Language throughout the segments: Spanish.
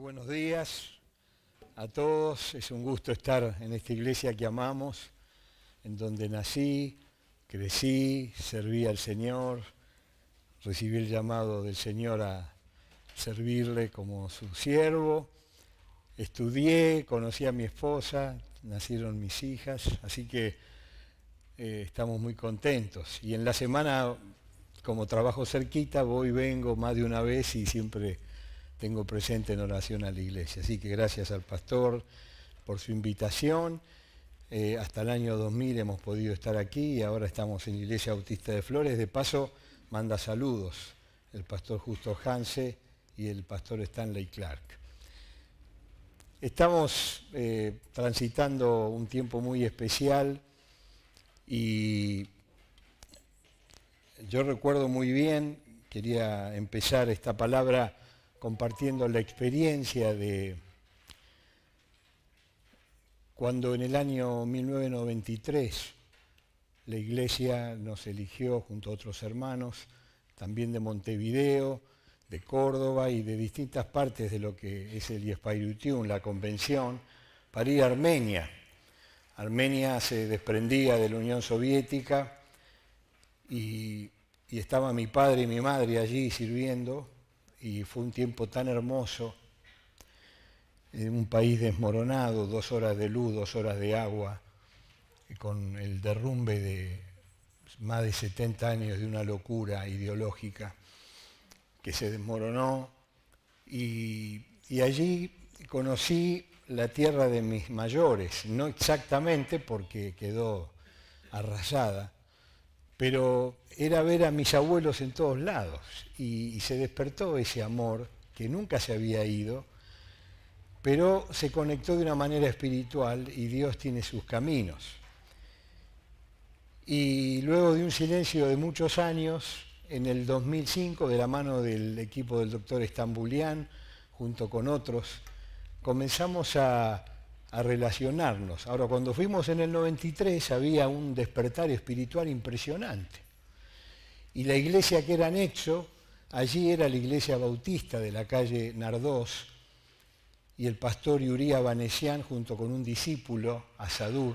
Buenos días a todos. Es un gusto estar en esta iglesia que amamos, en donde nací, crecí, serví al Señor, recibí el llamado del Señor a servirle como su siervo. Estudié, conocí a mi esposa, nacieron mis hijas, así que eh, estamos muy contentos. Y en la semana, como trabajo cerquita, voy, vengo más de una vez y siempre tengo presente en oración a la iglesia. Así que gracias al pastor por su invitación. Eh, hasta el año 2000 hemos podido estar aquí y ahora estamos en Iglesia Bautista de Flores. De paso, manda saludos el pastor Justo Hanse y el pastor Stanley Clark. Estamos eh, transitando un tiempo muy especial y yo recuerdo muy bien, quería empezar esta palabra compartiendo la experiencia de cuando en el año 1993 la iglesia nos eligió junto a otros hermanos, también de Montevideo, de Córdoba y de distintas partes de lo que es el Yespairutiun, la convención, para ir a Armenia. Armenia se desprendía de la Unión Soviética y, y estaba mi padre y mi madre allí sirviendo y fue un tiempo tan hermoso, en un país desmoronado, dos horas de luz, dos horas de agua, con el derrumbe de más de 70 años de una locura ideológica que se desmoronó. Y, y allí conocí la tierra de mis mayores, no exactamente porque quedó arrasada, pero era ver a mis abuelos en todos lados y, se despertó ese amor que nunca se había ido, pero se conectó de una manera espiritual y Dios tiene sus caminos. Y luego de un silencio de muchos años, en el 2005, de la mano del equipo del doctor Estambulián, junto con otros, comenzamos a a relacionarnos. Ahora, cuando fuimos en el 93 había un despertar espiritual impresionante. Y la iglesia que era anexo, allí era la iglesia bautista de la calle Nardós, y el pastor Yuría Vanesian junto con un discípulo, Asadur,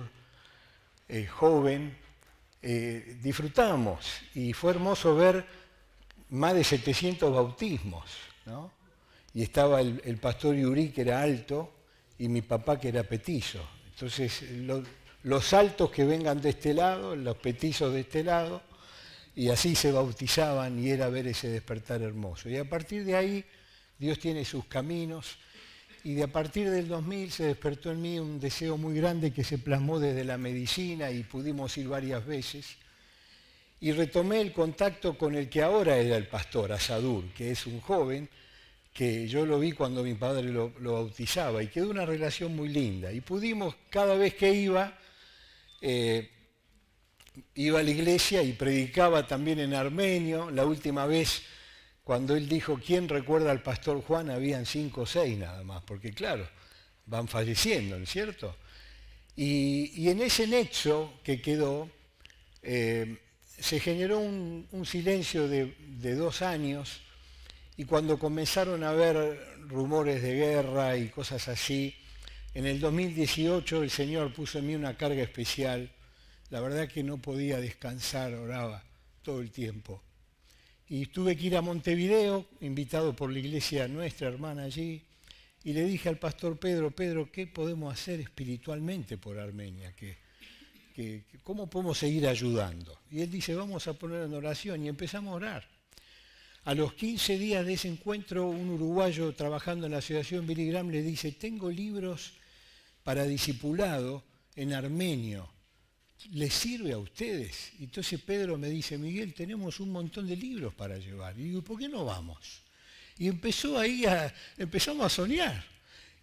eh, joven, eh, disfrutamos y fue hermoso ver más de 700 bautismos. Y estaba el, el pastor Yurí, que era alto, y mi papá que era petizo. Entonces, los altos que vengan de este lado, los petizos de este lado, y así se bautizaban y era ver ese despertar hermoso. Y a partir de ahí, Dios tiene sus caminos, y de a partir del 2000 se despertó en mí un deseo muy grande que se plasmó desde la medicina y pudimos ir varias veces. Y retomé el contacto con el que ahora era el pastor, Asadur, que es un joven que yo lo vi cuando mi padre lo, bautizaba y quedó una relación muy linda. Y pudimos, cada vez que iba, eh, iba a la iglesia y predicaba también en armenio. La última vez, cuando él dijo, ¿quién recuerda al pastor Juan? Habían cinco o seis nada más, porque claro, van falleciendo, ¿no es cierto? Y, en ese nexo que quedó, eh, se generó un, silencio de, de dos años, y cuando comenzaron a haber rumores de guerra y cosas así, en el 2018 el Señor puso en mí una carga especial. La verdad que no podía descansar, oraba todo el tiempo. Y tuve que ir a Montevideo, invitado por la iglesia nuestra hermana allí, y le dije al pastor Pedro, Pedro, ¿qué podemos hacer espiritualmente por Armenia? cómo podemos seguir ayudando? Y él dice, vamos a poner en oración y empezamos a orar. A los 15 días de ese encuentro, un uruguayo trabajando en la Asociación Billy Graham le dice, tengo libros para discipulado en armenio. ¿Les sirve a ustedes? Entonces Pedro me dice, Miguel, tenemos un montón de libros para llevar. Y digo, ¿por qué no vamos? Y empezó ahí a, empezamos a soñar.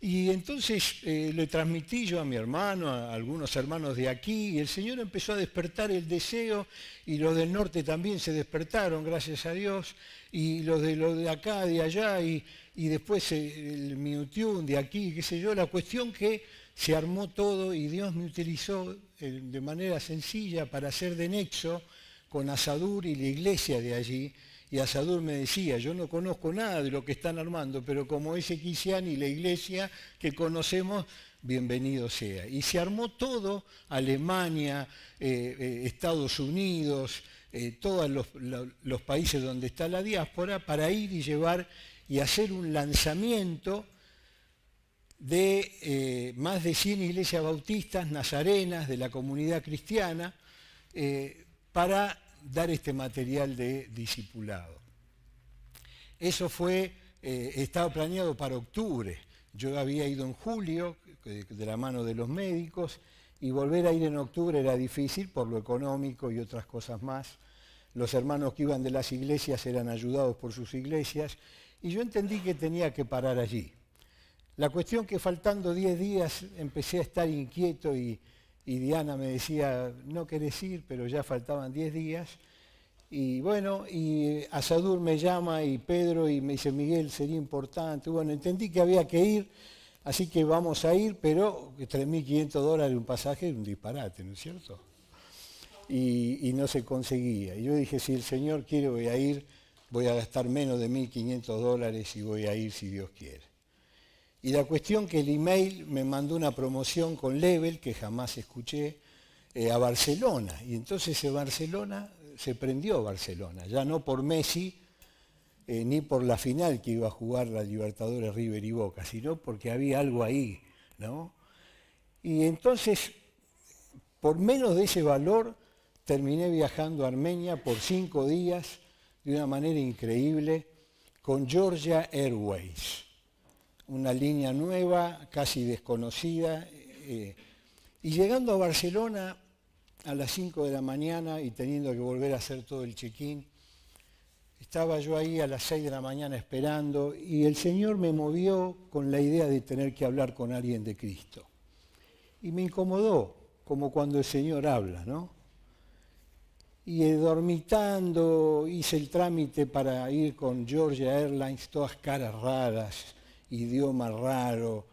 Y entonces eh, le transmití yo a mi hermano, a algunos hermanos de aquí, y el Señor empezó a despertar el deseo, y los del norte también se despertaron, gracias a Dios, y los de, los de acá, de allá, y, después el Minutium de aquí, qué sé yo, la cuestión que se armó todo y Dios me utilizó eh, de manera sencilla para hacer de nexo con Asadur y la iglesia de allí, Y Asadur me decía, yo no conozco nada de lo que están armando, pero como es Equisian y la iglesia que conocemos, bienvenido sea. Y se armó todo, Alemania, eh, eh, Estados Unidos, eh, todos los, países donde está la diáspora, para ir y llevar y hacer un lanzamiento de más de 100 iglesias bautistas, nazarenas, de la comunidad cristiana, para dar este material de discipulado. Eso fue, eh, estaba planeado para octubre. Yo había ido en julio, de la mano de los médicos, y volver a ir en octubre era difícil por lo económico y otras cosas más. Los hermanos que iban de las iglesias eran ayudados por sus iglesias, y yo entendí que tenía que parar allí. La cuestión que faltando 10 días empecé a estar inquieto y, Diana me decía, no querés ir, pero ya faltaban 10 días. Y bueno, y Asadur me llama y Pedro y me dice, Miguel, sería importante. Bueno, entendí que había que ir, así que vamos a ir, pero 3.500 dólares un pasaje es un disparate, ¿no es cierto? Y, no se conseguía. Y yo dije, si el Señor quiere voy a ir, voy a gastar menos de 1.500 dólares y voy a ir si Dios quiere. Y la cuestión que el email me mandó una promoción con Level, que jamás escuché, eh, a Barcelona. Y entonces en Barcelona se prendió Barcelona, ya no por Messi, eh, ni por la final que iba a jugar la Libertadores River y Boca, sino porque había algo ahí, ¿no? Y entonces, por menos de ese valor, terminé viajando a Armenia por cinco días de una manera increíble con Georgia Airways una línea nueva, casi desconocida. Eh, y llegando a Barcelona a las 5 de la mañana y teniendo que volver a hacer todo el check-in, estaba yo ahí a las 6 de la mañana esperando y el Señor me movió con la idea de tener que hablar con alguien de Cristo. Y me incomodó, como cuando el Señor habla, ¿no? Y dormitando hice el trámite para ir con Georgia Airlines, todas caras raras, idioma raro.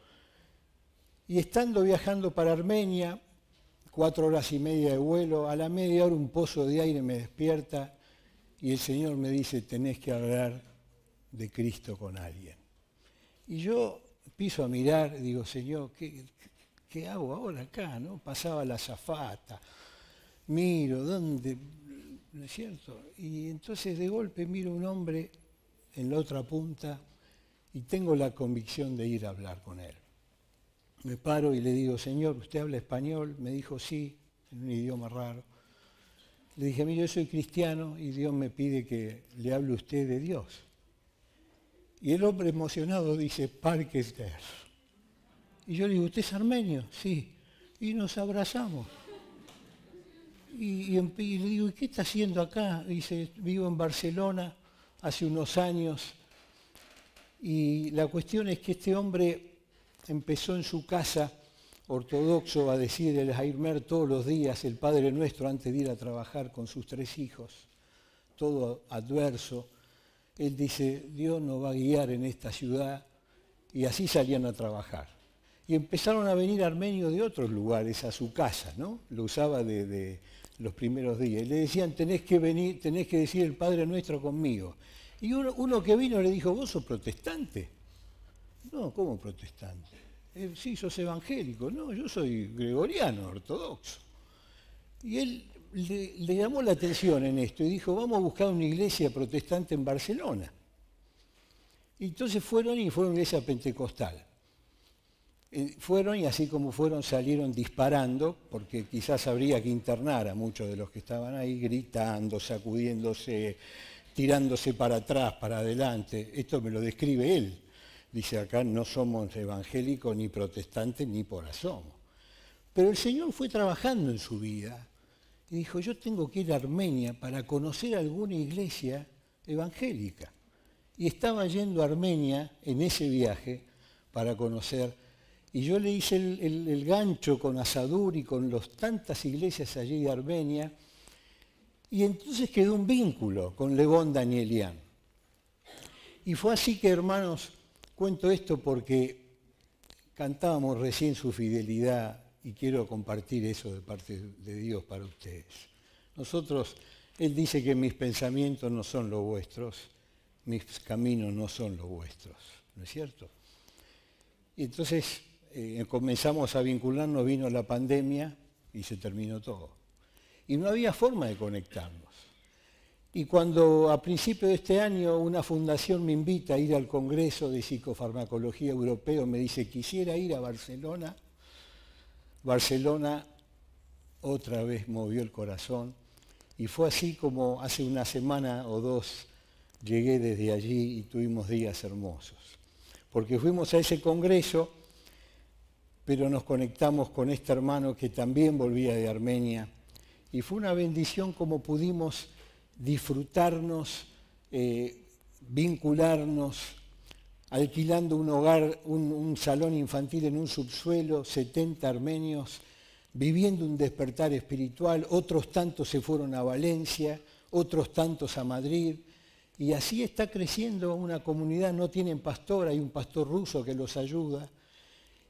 Y estando viajando para Armenia, cuatro horas y media de vuelo, a la media hora un pozo de aire me despierta y el Señor me dice, tenés que hablar de Cristo con alguien. Y yo piso a mirar, digo, Señor, ¿qué, qué hago ahora acá? ¿no? Pasaba la zafata, miro, ¿dónde? ¿No es cierto? Y entonces de golpe miro un hombre en la otra punta y tengo la convicción de ir a hablar con él. Me paro y le digo, Señor, ¿usted habla español? Me dijo, sí, en un idioma raro. Le dije, mire, yo soy cristiano y Dios me pide que le hable usted de Dios. Y el hombre emocionado dice, Parkester. Y yo le digo, ¿usted es armenio? Sí. Y nos abrazamos. Y, le digo, ¿y qué está haciendo acá? Dice, vivo en Barcelona hace unos años y la cuestión es que este hombre empezó en su casa ortodoxo a decir el Jairmer todos los días, el Padre Nuestro, antes de ir a trabajar con sus tres hijos, todo adverso. Él dice, Dios nos va a guiar en esta ciudad, y así salían a trabajar. Y empezaron a venir armenios de otros lugares a su casa, ¿no? Lo usaba de, los primeros días. Y le decían, tenés que venir, tenés que decir el Padre Nuestro conmigo. Y uno, que vino le dijo, ¿vos sos protestante? No, ¿cómo protestante? Eh, sí, sos evangélico. No, yo soy gregoriano, ortodoxo. Y él le, llamó la atención en esto y dijo, vamos a buscar una iglesia protestante en Barcelona. Y entonces fueron y fueron a una iglesia pentecostal. Eh, fueron y así como fueron salieron disparando, porque quizás habría que internar a muchos de los que estaban ahí, gritando, sacudiéndose, tirándose para atrás, para adelante. Esto me lo describe él. Dice acá, no somos evangélicos ni protestantes ni por asomo. Pero el Señor fue trabajando en su vida y dijo, yo tengo que ir a Armenia para conocer alguna iglesia evangélica. Y estaba yendo a Armenia en ese viaje para conocer. Y yo le hice el, gancho con Asadur y con los tantas iglesias allí de Armenia y entonces quedó un vínculo con Levón Danielian. Y fue así que, hermanos, cuento esto porque cantábamos recién su fidelidad y quiero compartir eso de parte de Dios para ustedes. Nosotros Él dice que mis pensamientos no son los vuestros, mis caminos no son los vuestros, ¿no es cierto? Y entonces eh, comenzamos a vincularnos, vino la pandemia y se terminó todo. Y no había forma de conectarnos. Y cuando a principio de este año una fundación me invita a ir al Congreso de Psicofarmacología Europeo, me dice, quisiera ir a Barcelona, Barcelona otra vez movió el corazón. Y fue así como hace una semana o dos llegué desde allí y tuvimos días hermosos. Porque fuimos a ese congreso, pero nos conectamos con este hermano que también volvía de Armenia. Y fue una bendición como pudimos disfrutarnos, eh, vincularnos, alquilando un hogar, un salón infantil en un subsuelo, 70 armenios viviendo un despertar espiritual, otros tantos se fueron a Valencia, otros tantos a Madrid, y así está creciendo una comunidad, no tienen pastor, hay un pastor ruso que los ayuda.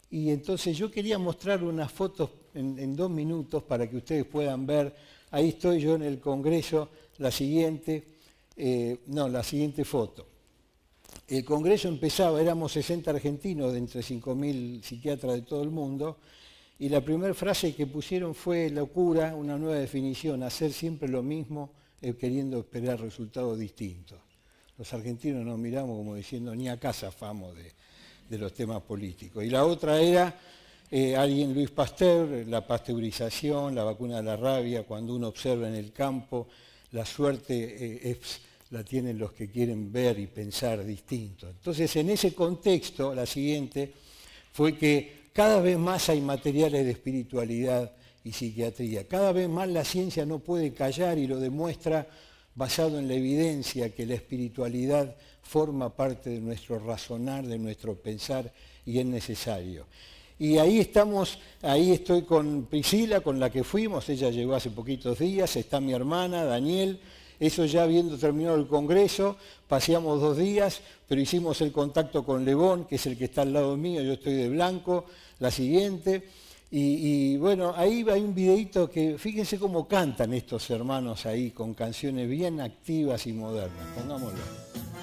Y entonces yo quería mostrar unas fotos en, dos minutos para que ustedes puedan ver, ahí estoy yo en el Congreso, la siguiente, eh, no, la siguiente foto. El Congreso empezaba, éramos 60 argentinos de entre 5.000 psiquiatras de todo el mundo, y la primera frase que pusieron fue locura, una nueva definición, hacer siempre lo mismo eh, queriendo esperar resultados distintos. Los argentinos nos miramos como diciendo, ni acá zafamos de, de los temas políticos. Y la otra era eh, alguien, Luis Pasteur, la pasteurización, la vacuna de la rabia, cuando uno observa en el campo, la suerte eh, la tienen los que quieren ver y pensar distinto. Entonces, en ese contexto, la siguiente fue que cada vez más hay materiales de espiritualidad y psiquiatría. Cada vez más la ciencia no puede callar y lo demuestra basado en la evidencia que la espiritualidad forma parte de nuestro razonar, de nuestro pensar y es necesario. Y ahí estamos, ahí estoy con Priscila, con la que fuimos, ella llegó hace poquitos días, está mi hermana, Daniel, eso ya habiendo terminado el Congreso, paseamos dos días, pero hicimos el contacto con Lebón, que es el que está al lado mío, yo estoy de blanco, la siguiente. Y, bueno, ahí hay un videito que, fíjense cómo cantan estos hermanos ahí, con canciones bien activas y modernas. Pongámoslo.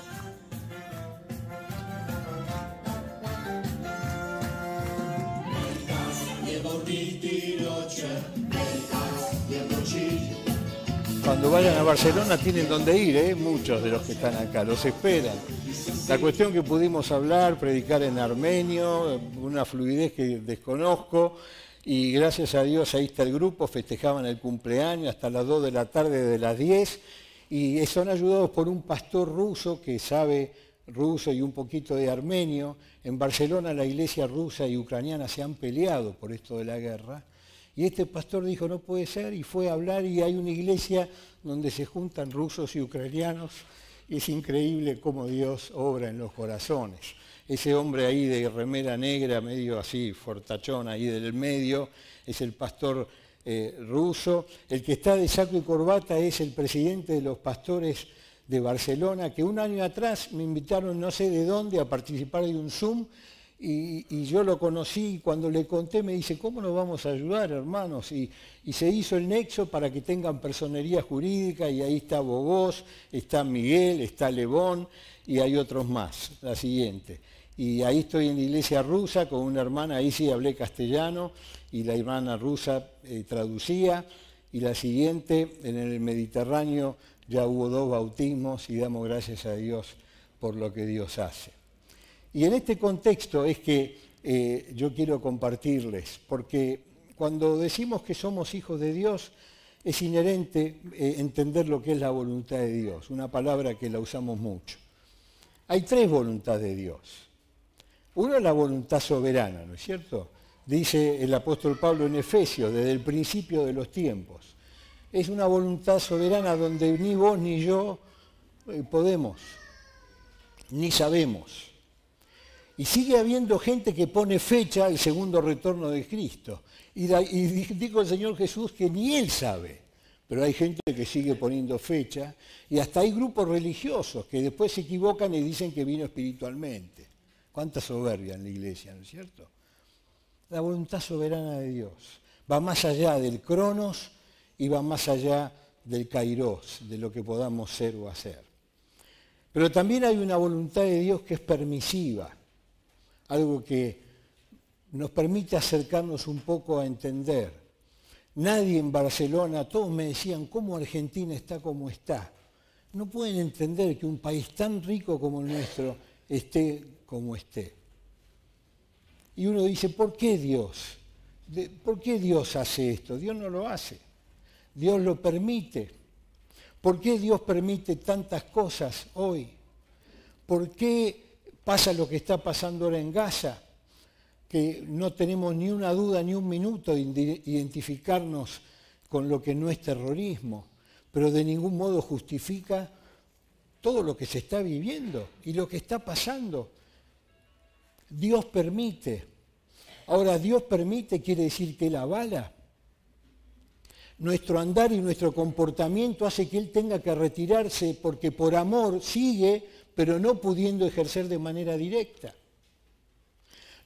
Cuando vayan a Barcelona tienen donde ir, ¿eh? muchos de los que están acá, los esperan. La cuestión que pudimos hablar, predicar en armenio, una fluidez que desconozco, y gracias a Dios ahí está el grupo, festejaban el cumpleaños hasta las 2 de la tarde de las 10, y son ayudados por un pastor ruso que sabe ruso y un poquito de armenio. En Barcelona la iglesia rusa y ucraniana se han peleado por esto de la guerra. Y este pastor dijo, no puede ser, y fue a hablar y hay una iglesia donde se juntan rusos y ucranianos es increíble cómo Dios obra en los corazones. Ese hombre ahí de remera negra, medio así, fortachón ahí del medio, es el pastor eh, ruso. El que está de saco y corbata es el presidente de los pastores de Barcelona, que un año atrás me invitaron no sé de dónde a participar de un Zoom y, yo lo conocí y cuando le conté me dice, ¿cómo nos vamos a ayudar, hermanos? Y, se hizo el nexo para que tengan personería jurídica y ahí está Bogós, está Miguel, está Lebón y hay otros más, la siguiente. Y ahí estoy en la iglesia rusa con una hermana, ahí sí hablé castellano y la hermana rusa eh, traducía. Y la siguiente, en el Mediterráneo ya hubo dos bautismos y damos gracias a Dios por lo que Dios hace. Y en este contexto es que eh, yo quiero compartirles, porque cuando decimos que somos hijos de Dios, es inherente eh, entender lo que es la voluntad de Dios, una palabra que la usamos mucho. Hay tres voluntades de Dios. Una es la voluntad soberana, ¿no es cierto? Dice el apóstol Pablo en Efesios, desde el principio de los tiempos. Es una voluntad soberana donde ni vos ni yo eh, podemos, ni sabemos. Y sigue habiendo gente que pone fecha al segundo retorno de Cristo. Y, dijo el Señor Jesús que ni Él sabe. Pero hay gente que sigue poniendo fecha y hasta hay grupos religiosos que después se equivocan y dicen que vino espiritualmente. Cuánta soberbia en la iglesia, ¿no es cierto? La voluntad soberana de Dios va más allá del cronos y va más allá del kairos, de lo que podamos ser o hacer. Pero también hay una voluntad de Dios que es permisiva, algo que nos permite acercarnos un poco a entender. Nadie en Barcelona, todos me decían, ¿cómo Argentina está como está? No pueden entender que un país tan rico como el nuestro esté como esté. Y uno dice, ¿por qué Dios? ¿Por qué Dios hace esto? Dios no lo hace. Dios lo permite. ¿Por qué Dios permite tantas cosas hoy? ¿Por qué pasa lo que está pasando ahora en Gaza? Que no tenemos ni una duda ni un minuto de identificarnos con lo que no es terrorismo, pero de ningún modo justifica todo lo que se está viviendo y lo que está pasando. Dios permite. Ahora, Dios permite quiere decir que Él avala. Nuestro andar y nuestro comportamiento hace que Él tenga que retirarse porque por amor sigue, pero no pudiendo ejercer de manera directa.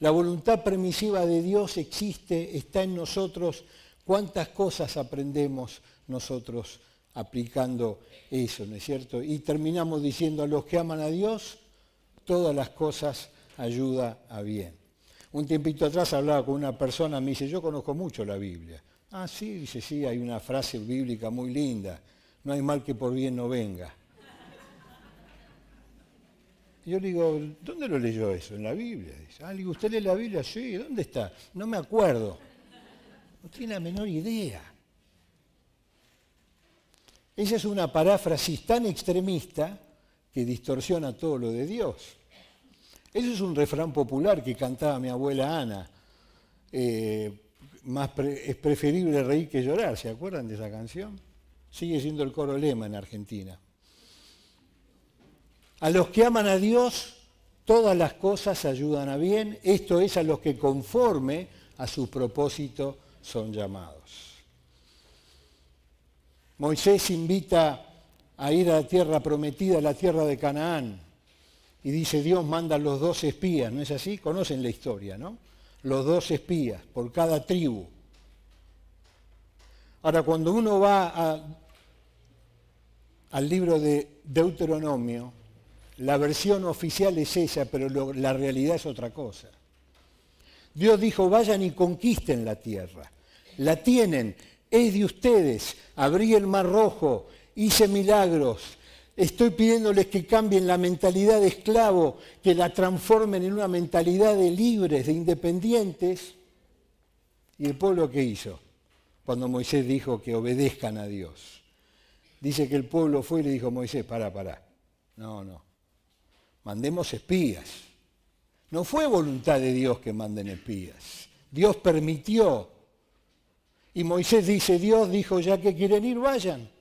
La voluntad permisiva de Dios existe, está en nosotros. ¿Cuántas cosas aprendemos nosotros aplicando eso, ¿no es cierto? Y terminamos diciendo a los que aman a Dios, todas las cosas ayuda a bien. Un tiempito atrás hablaba con una persona, me dice, yo conozco mucho la Biblia. Ah, sí, dice, sí, hay una frase bíblica muy linda, no hay mal que por bien no venga. yo le digo, ¿dónde lo leyó eso? En la Biblia. Dice, ah, digo, ¿usted lee la Biblia? Sí, ¿dónde está? No me acuerdo. No tiene la menor idea. Esa es una paráfrasis tan extremista que distorsiona todo lo de Dios. Eso es un refrán popular que cantaba mi abuela Ana. Eh, es preferible reír que llorar, ¿se acuerdan de esa canción? Sigue siendo el coro lema en Argentina. A los que aman a Dios, todas las cosas ayudan a bien, esto es a los que conforme a su propósito son llamados. Moisés invita a ir a la tierra prometida, a la tierra de Canaán y dice Dios manda los dos espías, ¿no es así? Conocen la historia, ¿no? Los dos espías por cada tribu. Ahora, cuando uno va al libro de Deuteronomio, la versión oficial es esa, pero la realidad es otra cosa. Dios dijo, vayan y conquisten la tierra. La tienen, es de ustedes. Abrí el mar rojo, hice milagros, Estoy pidiéndoles que cambien la mentalidad de esclavo, que la transformen en una mentalidad de libres, de independientes. ¿Y el pueblo qué hizo? Cuando Moisés dijo que obedezcan a Dios. Dice que el pueblo fue y le dijo Moisés, para, para. No, no. Mandemos espías. No fue voluntad de Dios que manden espías. Dios permitió. Y Moisés dice, Dios dijo, ya que quieren ir, vayan.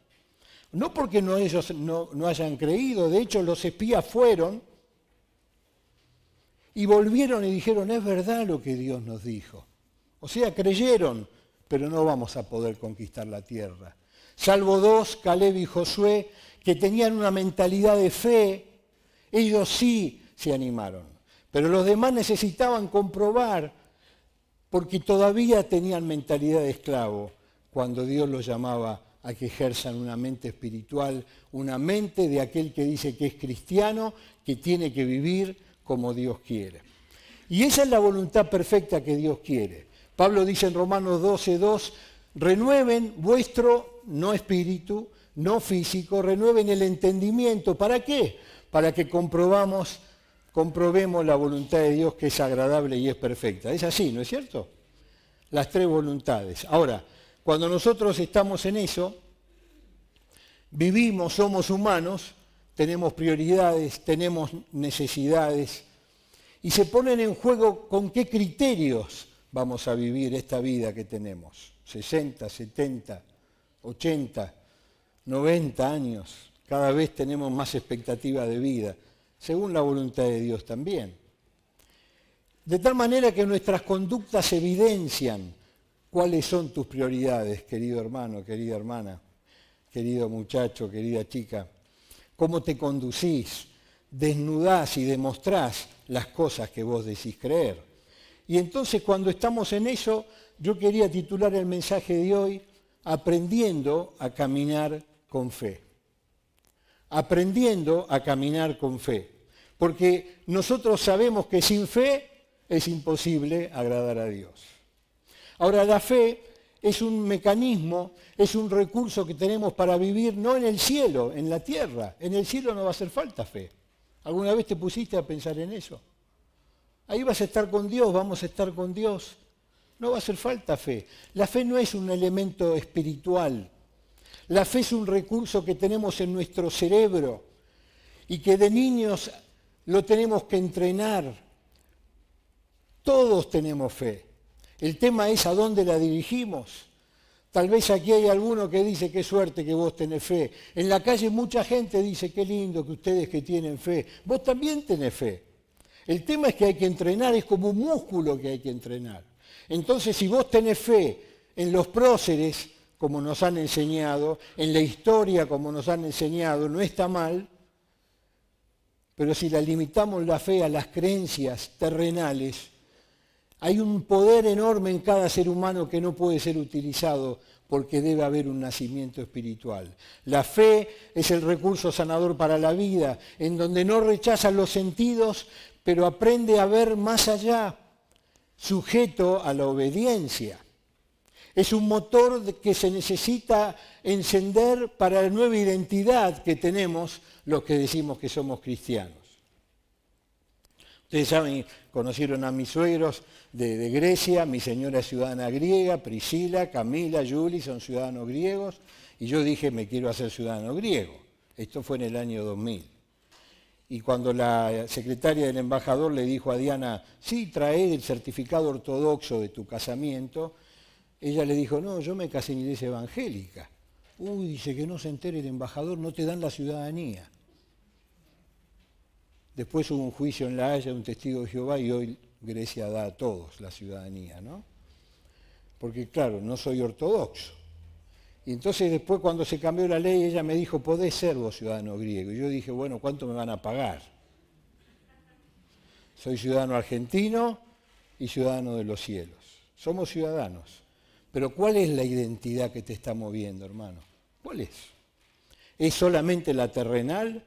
No porque ellos no, no hayan creído, de hecho los espías fueron y volvieron y dijeron, es verdad lo que Dios nos dijo. O sea, creyeron, pero no vamos a poder conquistar la tierra. Salvo dos, Caleb y Josué, que tenían una mentalidad de fe, ellos sí se animaron. Pero los demás necesitaban comprobar, porque todavía tenían mentalidad de esclavo, cuando Dios los llamaba a que ejerzan una mente espiritual, una mente de aquel que dice que es cristiano, que tiene que vivir como Dios quiere. Y esa es la voluntad perfecta que Dios quiere. Pablo dice en Romanos 12, 2, renueven vuestro no espíritu, no físico, renueven el entendimiento. ¿Para qué? Para que comprobamos, comprobemos la voluntad de Dios que es agradable y es perfecta. Es así, ¿no es cierto? Las tres voluntades. Ahora, cuando nosotros estamos en eso, vivimos, somos humanos, tenemos prioridades, tenemos necesidades, y se ponen en juego con qué criterios vamos a vivir esta vida que tenemos. 60, 70, 80, 90 años, cada vez tenemos más expectativa de vida, según la voluntad de Dios también. De tal manera que nuestras conductas evidencian ¿Cuáles son tus prioridades, querido hermano, querida hermana, querido muchacho, querida chica? ¿Cómo te conducís? Desnudás y demostrás las cosas que vos decís creer. Y entonces cuando estamos en eso, yo quería titular el mensaje de hoy, aprendiendo a caminar con fe. Aprendiendo a caminar con fe. Porque nosotros sabemos que sin fe es imposible agradar a Dios. Ahora, la fe es un mecanismo, es un recurso que tenemos para vivir no en el cielo, en la tierra. En el cielo no va a hacer falta fe. ¿Alguna vez te pusiste a pensar en eso? Ahí vas a estar con Dios, vamos a estar con Dios. No va a hacer falta fe. La fe no es un elemento espiritual. La fe es un recurso que tenemos en nuestro cerebro y que de niños lo tenemos que entrenar. Todos tenemos fe. El tema es a dónde la dirigimos. Tal vez aquí hay alguno que dice, qué suerte que vos tenés fe. En la calle mucha gente dice, qué lindo que ustedes que tienen fe. Vos también tenés fe. El tema es que hay que entrenar, es como un músculo que hay que entrenar. Entonces, si vos tenés fe en los próceres, como nos han enseñado, en la historia, como nos han enseñado, no está mal, pero si la limitamos la fe a las creencias terrenales, hay un poder enorme en cada ser humano que no puede ser utilizado porque debe haber un nacimiento espiritual. La fe es el recurso sanador para la vida, en donde no rechaza los sentidos, pero aprende a ver más allá, sujeto a la obediencia. Es un motor que se necesita encender para la nueva identidad que tenemos los que decimos que somos cristianos. Ustedes saben, conocieron a mis suegros de, Grecia, mi señora ciudadana griega, Priscila, Camila, Juli son ciudadanos griegos, y yo dije, me quiero hacer ciudadano griego. Esto fue en el año 2000. Y cuando la secretaria del embajador le dijo a Diana, sí, trae el certificado ortodoxo de tu casamiento, ella le dijo, no, yo me casé en iglesia evangélica. Uy, dice que no se entere el embajador, no te dan la ciudadanía. Después hubo un juicio en La Haya, un testigo de Jehová, y hoy Grecia da a todos la ciudadanía, ¿no? Porque claro, no soy ortodoxo. Y entonces después cuando se cambió la ley, ella me dijo, podés ser vos ciudadano griego. Y yo dije, bueno, ¿cuánto me van a pagar? Soy ciudadano argentino y ciudadano de los cielos. Somos ciudadanos. Pero ¿cuál es la identidad que te está moviendo, hermano? ¿Cuál es? ¿Es solamente la terrenal?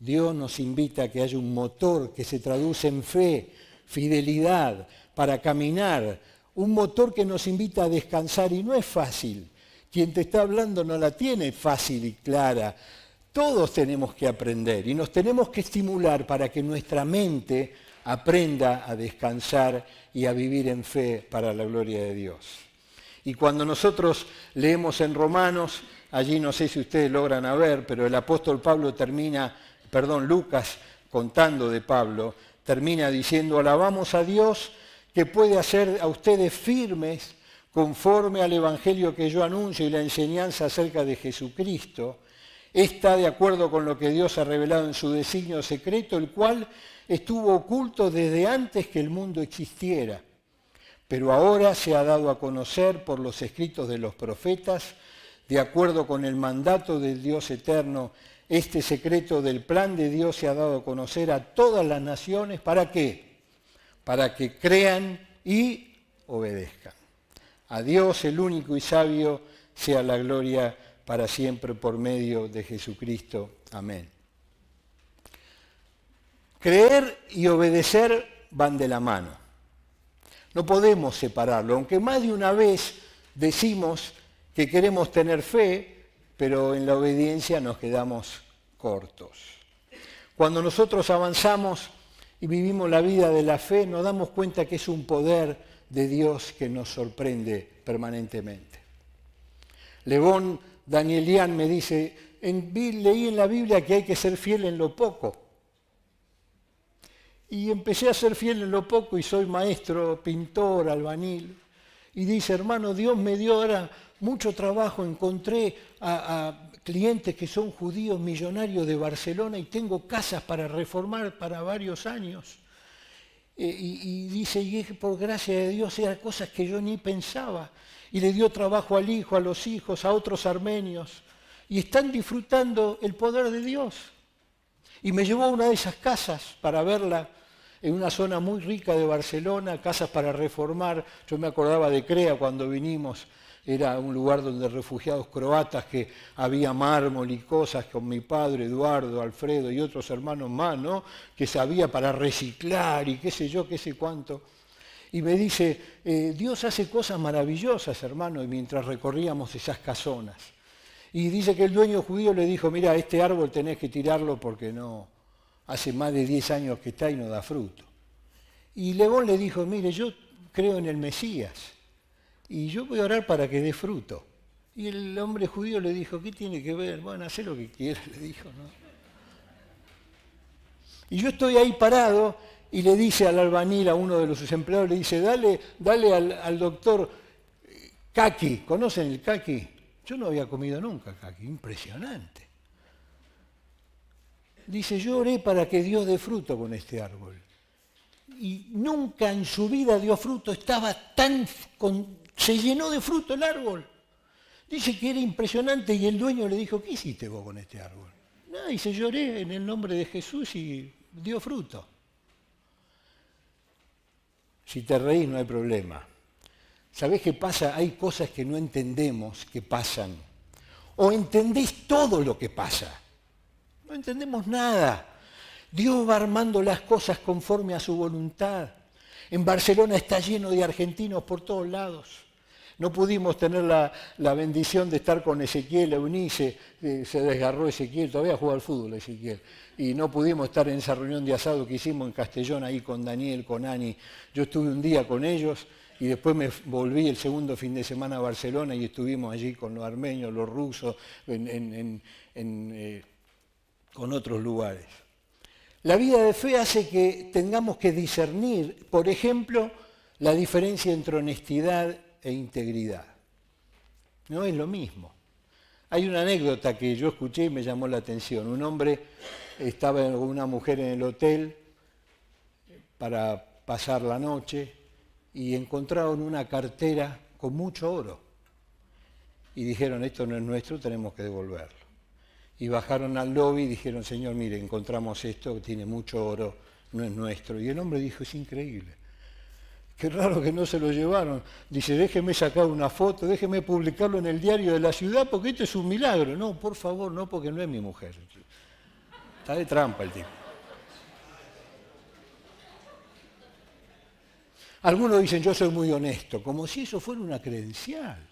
Dios nos invita a que haya un motor que se traduce en fe, fidelidad, para caminar. Un motor que nos invita a descansar y no es fácil. Quien te está hablando no la tiene fácil y clara. Todos tenemos que aprender y nos tenemos que estimular para que nuestra mente aprenda a descansar y a vivir en fe para la gloria de Dios. Y cuando nosotros leemos en Romanos, allí no sé si ustedes logran ver, pero el apóstol Pablo termina, perdón, Lucas contando de Pablo, termina diciendo, alabamos a Dios que puede hacer a ustedes firmes conforme al Evangelio que yo anuncio y la enseñanza acerca de Jesucristo, está de acuerdo con lo que Dios ha revelado en su designio secreto, el cual estuvo oculto desde antes que el mundo existiera, pero ahora se ha dado a conocer por los escritos de los profetas, de acuerdo con el mandato del Dios eterno, este secreto del plan de Dios se ha dado a conocer a todas las naciones. ¿Para qué? Para que crean y obedezcan. A Dios, el único y sabio, sea la gloria para siempre por medio de Jesucristo. Amén. Creer y obedecer van de la mano. No podemos separarlo, aunque más de una vez decimos que queremos tener fe, pero en la obediencia nos quedamos cortos. Cuando nosotros avanzamos y vivimos la vida de la fe, nos damos cuenta que es un poder de Dios que nos sorprende permanentemente. Levón Danielian me dice, leí en la Biblia que hay que ser fiel en lo poco. Y empecé a ser fiel en lo poco y soy maestro, pintor, albanil. Y dice, hermano, Dios me dio ahora mucho trabajo, encontré a, clientes que son judíos millonarios de Barcelona y tengo casas para reformar para varios años. Eh, y, dice, y por gracia de Dios eran cosas que yo ni pensaba. Y le dio trabajo al hijo, a los hijos, a otros armenios. Y están disfrutando el poder de Dios. Y me llevó a una de esas casas para verla en una zona muy rica de Barcelona, casas para reformar. Yo me acordaba de Crea cuando vinimos era un lugar donde refugiados croatas que había mármol y cosas con mi padre, Eduardo, Alfredo y otros hermanos más, ¿no? Que sabía para reciclar y qué sé yo, qué sé cuánto. Y me dice, eh, Dios hace cosas maravillosas, hermano, y mientras recorríamos esas casonas. Y dice que el dueño judío le dijo, mira, este árbol tenés que tirarlo porque no, hace más de 10 años que está y no da fruto. Y León le dijo, mire, yo creo en el Mesías y yo voy a orar para que dé fruto. Y el hombre judío le dijo, ¿qué tiene que ver? Bueno, hace lo que quieras, le dijo, ¿no? Y yo estoy ahí parado y le dice al albanil, a uno de los empleados, le dice, dale, dale al, doctor Kaki, ¿conocen el Kaki? Yo no había comido nunca Kaki, impresionante. Dice, yo oré para que Dios dé fruto con este árbol. Y nunca en su vida dio fruto, estaba tan... se llenó de fruto el árbol. Dice que era impresionante y el dueño le dijo, ¿qué hiciste vos con este árbol? No, dice, lloré en el nombre de Jesús y dio fruto. Si te reís no hay problema. ¿Sabés qué pasa? Hay cosas que no entendemos que pasan. O entendés todo lo que pasa. No entendemos nada. Dios va armando las cosas conforme a su voluntad. En Barcelona está lleno de argentinos por todos lados. No pudimos tener la, bendición de estar con Ezequiel Eunice, se desgarró Ezequiel, todavía juega al fútbol Ezequiel, y no pudimos estar en esa reunión de asado que hicimos en Castellón ahí con Daniel, con Ani. Yo estuve un día con ellos y después me volví el segundo fin de semana a Barcelona y estuvimos allí con los armenios, los rusos, eh, con otros lugares. La vida de fe hace que tengamos que discernir, por ejemplo, la diferencia entre honestidad e integridad. No es lo mismo. Hay una anécdota que yo escuché y me llamó la atención. Un hombre estaba con una mujer en el hotel para pasar la noche y encontraron una cartera con mucho oro. Y dijeron, esto no es nuestro, tenemos que devolverlo y bajaron al lobby y dijeron, señor, mire, encontramos esto, tiene mucho oro, no es nuestro. Y el hombre dijo, es increíble. Qué raro que no se lo llevaron. Dice, déjeme sacar una foto, déjeme publicarlo en el diario de la ciudad porque esto es un milagro. No, por favor, no, porque no es mi mujer. Está de trampa el tipo. Algunos dicen, yo soy muy honesto, como si eso fuera una credencial.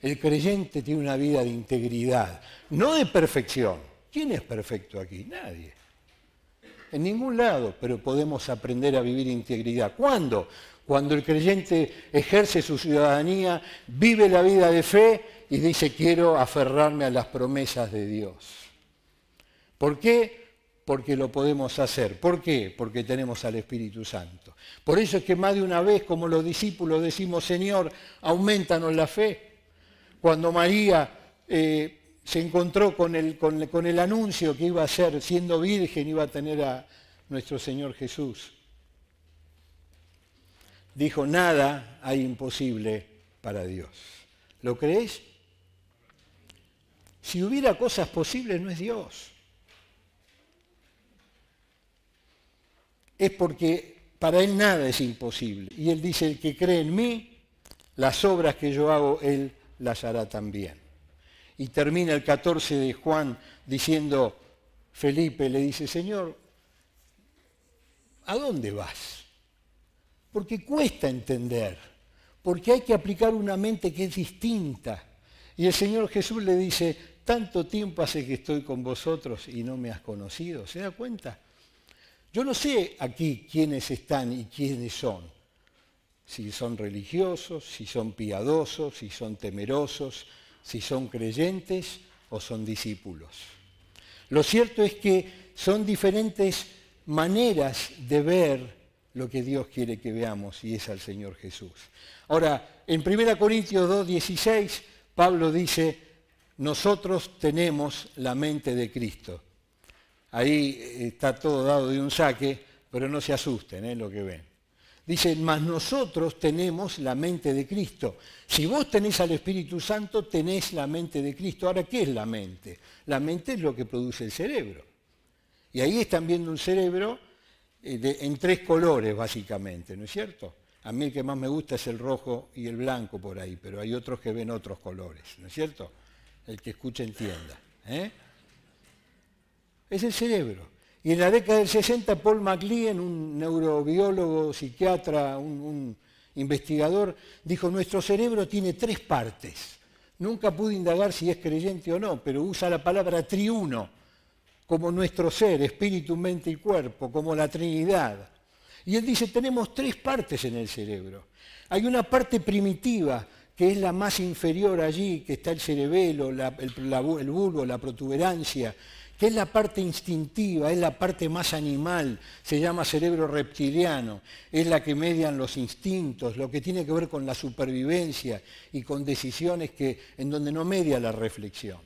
El creyente tiene una vida de integridad, no de perfección. ¿Quién es perfecto aquí? Nadie. En ningún lado, pero podemos aprender a vivir integridad. ¿Cuándo? Cuando el creyente ejerce su ciudadanía, vive la vida de fe y dice quiero aferrarme a las promesas de Dios. ¿Por qué? Porque lo podemos hacer. ¿Por qué? Porque tenemos al Espíritu Santo. Por eso es que más de una vez, como los discípulos, decimos, Señor, aumentanos la fe. Cuando María eh, se encontró con el, con el anuncio que iba a ser, siendo virgen, iba a tener a nuestro Señor Jesús. Dijo, nada hay imposible para Dios. ¿Lo crees? Si hubiera cosas posibles, no es Dios. Es porque para Él nada es imposible. Y Él dice, el que cree en mí, las obras que yo hago, Él las hará también. Y termina el 14 de Juan diciendo, Felipe le dice, Señor, ¿a dónde vas? Porque cuesta entender, porque hay que aplicar una mente que es distinta. Y el Señor Jesús le dice, tanto tiempo hace que estoy con vosotros y no me has conocido. ¿Se da cuenta? Yo no sé aquí quiénes están y quiénes son si son religiosos, si son piadosos, si son temerosos, si son creyentes o son discípulos. Lo cierto es que son diferentes maneras de ver lo que Dios quiere que veamos y es al Señor Jesús. Ahora, en 1 Corintios 2.16, Pablo dice, nosotros tenemos la mente de Cristo. Ahí está todo dado de un saque, pero no se asusten ¿eh? lo que ven. Dice, mas nosotros tenemos la mente de Cristo. Si vos tenés al Espíritu Santo, tenés la mente de Cristo. Ahora, ¿qué es la mente? La mente es lo que produce el cerebro. Y ahí están viendo un cerebro eh, en tres colores, básicamente, ¿no es cierto? A mí el que más me gusta es el rojo y el blanco por ahí, pero hay otros que ven otros colores, ¿no es cierto? El que escucha entienda. ¿eh? Es el cerebro. Y en la década del 60, Paul MacLean, un neurobiólogo, psiquiatra, un investigador, dijo, nuestro cerebro tiene tres partes. Nunca pude indagar si es creyente o no, pero usa la palabra triuno, como nuestro ser, espíritu, mente y cuerpo, como la Trinidad. Y él dice, tenemos tres partes en el cerebro. Hay una parte primitiva, que es la más inferior allí, que está el cerebelo, el, el bulbo, la protuberancia, que es la parte instintiva, es la parte más animal, se llama cerebro reptiliano, es la que median los instintos, lo que tiene que ver con la supervivencia y con decisiones que, en donde no media la reflexión.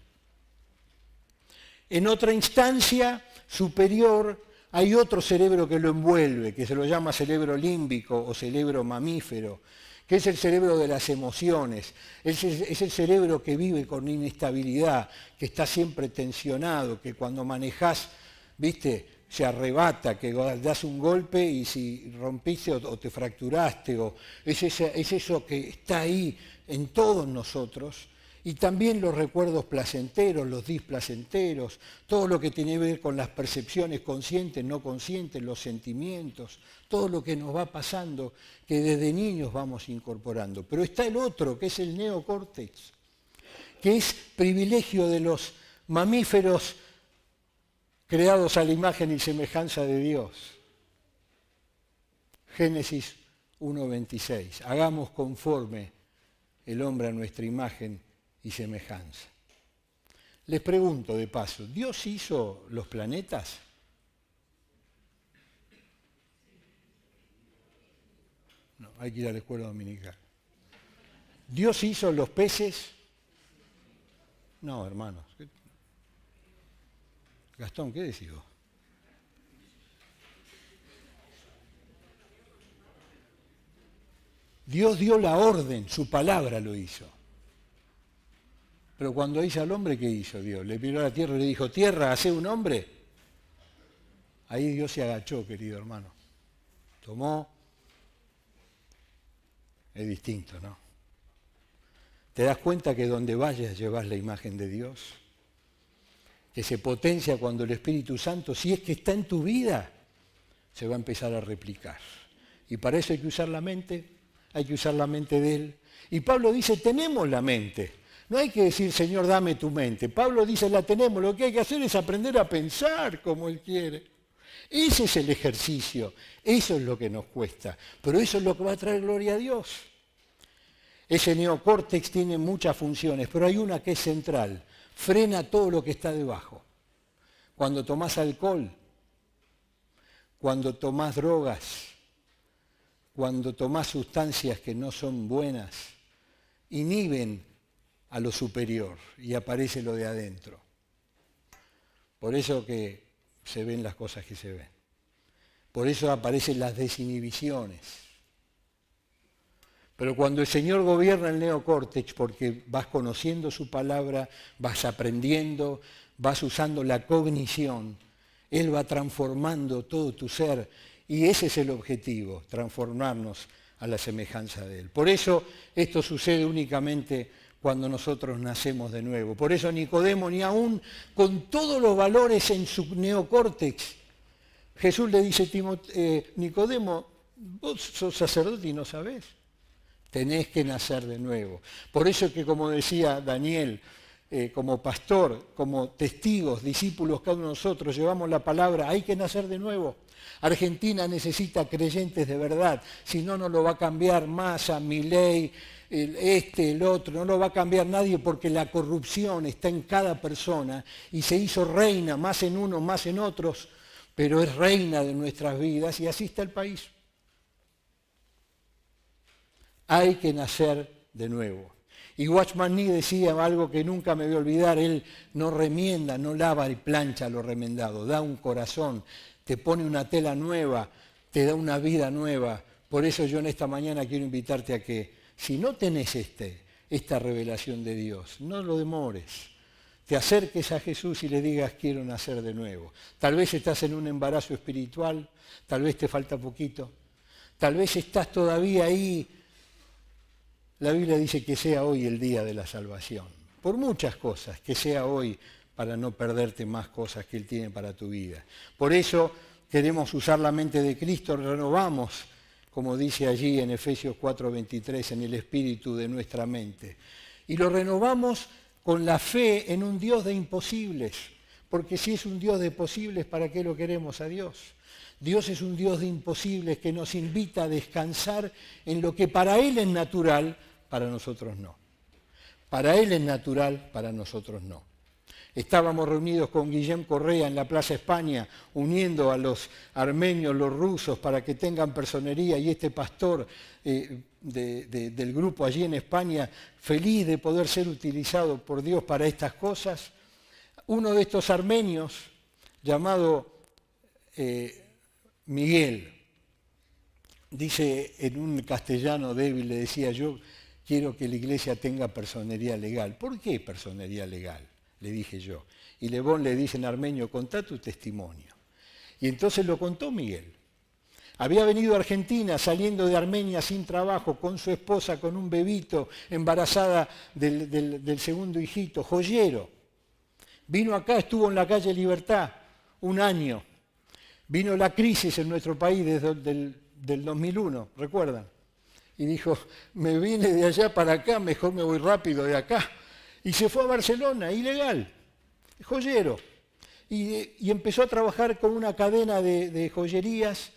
En otra instancia superior hay otro cerebro que lo envuelve, que se lo llama cerebro límbico o cerebro mamífero, que es el cerebro de las emociones, es, el cerebro que vive con inestabilidad, que está siempre tensionado, que cuando manejas, viste, se arrebata, que das un golpe y si rompiste o, te fracturaste, o es, es eso que está ahí en todos nosotros. Y también los recuerdos placenteros, los displacenteros, todo lo que tiene que ver con las percepciones conscientes, no conscientes, los sentimientos, todo lo que nos va pasando, que desde niños vamos incorporando. Pero está el otro, que es el neocórtex, que es privilegio de los mamíferos creados a la imagen y semejanza de Dios. Génesis 1.26. Hagamos conforme el hombre a nuestra imagen y semejanza. Les pregunto de paso, ¿Dios hizo los planetas? No, hay que ir a la escuela dominical. ¿Dios hizo los peces? No, hermanos. Gastón, ¿qué decís vos? Dios dio la orden, su palabra lo hizo. Pero cuando hizo al hombre, ¿qué hizo Dios? Le pidió a la tierra y le dijo, tierra, hace un hombre. Ahí Dios se agachó, querido hermano. Tomó. Es distinto, ¿no? ¿Te das cuenta que donde vayas llevas la imagen de Dios? Que se potencia cuando el Espíritu Santo, si es que está en tu vida, se va a empezar a replicar. Y para eso hay que usar la mente, hay que usar la mente de Él. Y Pablo dice, tenemos la mente. No hay que decir, Señor, dame tu mente. Pablo dice, la tenemos, lo que hay que hacer es aprender a pensar como Él quiere. Ese es el ejercicio, eso es lo que nos cuesta, pero eso es lo que va a traer gloria a Dios. Ese neocórtex tiene muchas funciones, pero hay una que es central, frena todo lo que está debajo. Cuando tomás alcohol, cuando tomás drogas, cuando tomás sustancias que no son buenas, inhiben a lo superior y aparece lo de adentro. Por eso que se ven las cosas que se ven. Por eso aparecen las desinhibiciones. Pero cuando el Señor gobierna el neocórtex, porque vas conociendo su palabra, vas aprendiendo, vas usando la cognición, Él va transformando todo tu ser y ese es el objetivo, transformarnos a la semejanza de Él. Por eso esto sucede únicamente cuando nosotros nacemos de nuevo. Por eso Nicodemo, ni aún con todos los valores en su neocórtex, Jesús le dice, a eh, Nicodemo, vos sos sacerdote y no sabés. Tenés que nacer de nuevo. Por eso que, como decía Daniel, eh, como pastor, como testigos, discípulos, cada uno de nosotros llevamos la palabra, hay que nacer de nuevo. Argentina necesita creyentes de verdad, si no, no lo va a cambiar más a mi ley, este, el otro, no lo va a cambiar nadie porque la corrupción está en cada persona y se hizo reina, más en unos, más en otros, pero es reina de nuestras vidas y así está el país. Hay que nacer de nuevo. Y Watchman Nee decía algo que nunca me voy a olvidar, él no remienda, no lava y plancha lo remendado, da un corazón, te pone una tela nueva, te da una vida nueva. Por eso yo en esta mañana quiero invitarte a que si no tenés este, esta revelación de Dios, no lo demores. Te acerques a Jesús y le digas, quiero nacer de nuevo. Tal vez estás en un embarazo espiritual, tal vez te falta poquito, Tal vez estás todavía ahí. La Biblia dice que sea hoy el día de la salvación. Por muchas cosas, que sea hoy para no perderte más cosas que Él tiene para tu vida. Por eso queremos usar la mente de Cristo, renovamos, como dice allí en Efesios 4:23, en el espíritu de nuestra mente. Y lo renovamos con la fe en un Dios de imposibles, porque si es un Dios de posibles, ¿para qué lo queremos a Dios? Dios es un Dios de imposibles que nos invita a descansar en lo que para Él es natural, para nosotros no. Para Él es natural, para nosotros no. Estábamos reunidos con Guillem Correa en la Plaza España, uniendo a los armenios, los rusos, para que tengan personería, y este pastor eh, del grupo allí en España, feliz de poder ser utilizado por Dios para estas cosas. Uno de estos armenios, llamado eh, Miguel, dice en un castellano débil, le decía yo, quiero que la iglesia tenga personería legal. ¿Por qué personería legal? Le dije yo. Y Lebón le dice en armenio, contá tu testimonio. Y entonces lo contó Miguel. Había venido a Argentina saliendo de Armenia sin trabajo, con su esposa, con un bebito, embarazada del, segundo hijito, joyero. Vino acá, estuvo en la calle Libertad un año Vino la crisis en nuestro país desde el del 2001, ¿recuerdan? Y dijo, me vine de allá para acá, mejor me voy rápido de acá. Y se fue a Barcelona, ilegal, joyero. Y, empezó a trabajar con una cadena de, joyerías,